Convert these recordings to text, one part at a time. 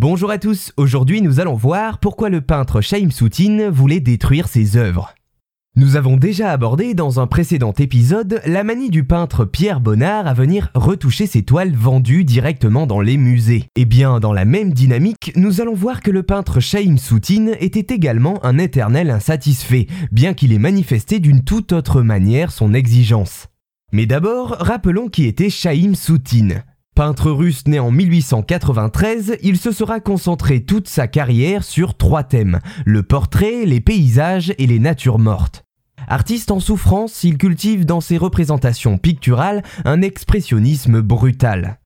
Bonjour à tous, aujourd'hui nous allons voir pourquoi le peintre Chaim Soutine voulait détruire ses œuvres. Nous avons déjà abordé dans un précédent épisode la manie du peintre Pierre Bonnard à venir retoucher ses toiles vendues directement dans les musées. Et bien dans la même dynamique, nous allons voir que le peintre Chaim Soutine était également un éternel insatisfait, bien qu'il ait manifesté d'une toute autre manière son exigence. Mais d'abord, rappelons qui était Chaim Soutine. Peintre russe né en 1893, il se sera concentré toute sa carrière sur trois thèmes, le portrait, les paysages et les natures mortes. Artiste en souffrance, il cultive dans ses représentations picturales un expressionnisme brutal.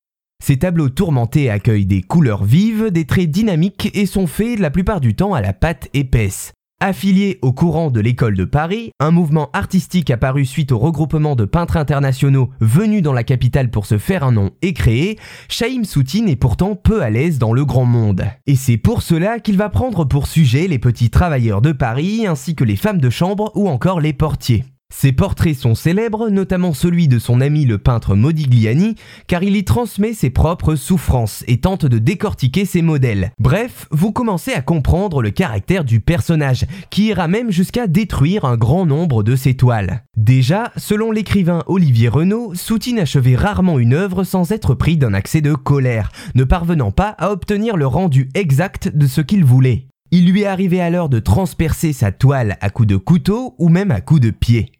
Ses tableaux tourmentés accueillent des couleurs vives, des traits dynamiques et sont faits la plupart du temps à la pâte épaisse. Affilié au courant de l'école de Paris, un mouvement artistique apparu suite au regroupement de peintres internationaux venus dans la capitale pour se faire un nom et créé, Chaim Soutine est pourtant peu à l'aise dans le grand monde. Et c'est pour cela qu'il va prendre pour sujet les petits travailleurs de Paris ainsi que les femmes de chambre ou encore les portiers. Ses portraits sont célèbres, notamment celui de son ami le peintre Modigliani, car il y transmet ses propres souffrances et tente de décortiquer ses modèles. Bref, vous commencez à comprendre le caractère du personnage, qui ira même jusqu'à détruire un grand nombre de ses toiles. Déjà, selon l'écrivain Olivier Renaud, Soutine achevait rarement une œuvre sans être pris d'un accès de colère, ne parvenant pas à obtenir le rendu exact de ce qu'il voulait. Il lui arrivait alors de transpercer sa toile à coups de couteau ou même à coups de pied.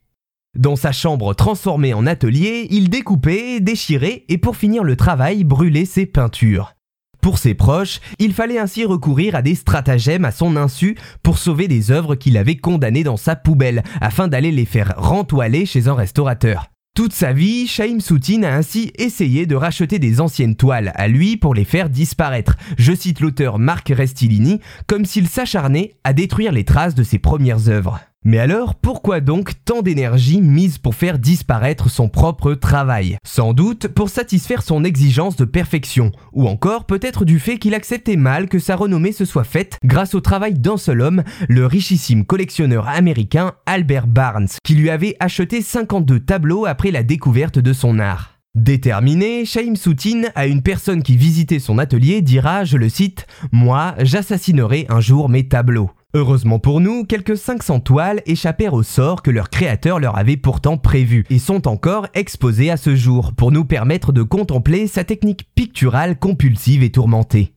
Dans sa chambre transformée en atelier, il découpait, déchirait et pour finir le travail brûlait ses peintures. Pour ses proches, il fallait ainsi recourir à des stratagèmes à son insu pour sauver des œuvres qu'il avait condamnées dans sa poubelle afin d'aller les faire rentoiler chez un restaurateur. Toute sa vie, Chaim Soutine a ainsi essayé de racheter des anciennes toiles à lui pour les faire disparaître. Je cite l'auteur Marc Restilini, comme s'il s'acharnait à détruire les traces de ses premières œuvres. Mais alors, pourquoi donc tant d'énergie mise pour faire disparaître son propre travail? Sans doute pour satisfaire son exigence de perfection, ou encore peut-être du fait qu'il acceptait mal que sa renommée se soit faite grâce au travail d'un seul homme, le richissime collectionneur américain Albert Barnes, qui lui avait acheté 52 tableaux après la découverte de son art. Déterminé, Chaim Soutine à une personne qui visitait son atelier dira, je le cite, Moi, j'assassinerai un jour mes tableaux. Heureusement pour nous, quelques 500 toiles échappèrent au sort que leur créateur leur avait pourtant prévu et sont encore exposées à ce jour pour nous permettre de contempler sa technique picturale compulsive et tourmentée.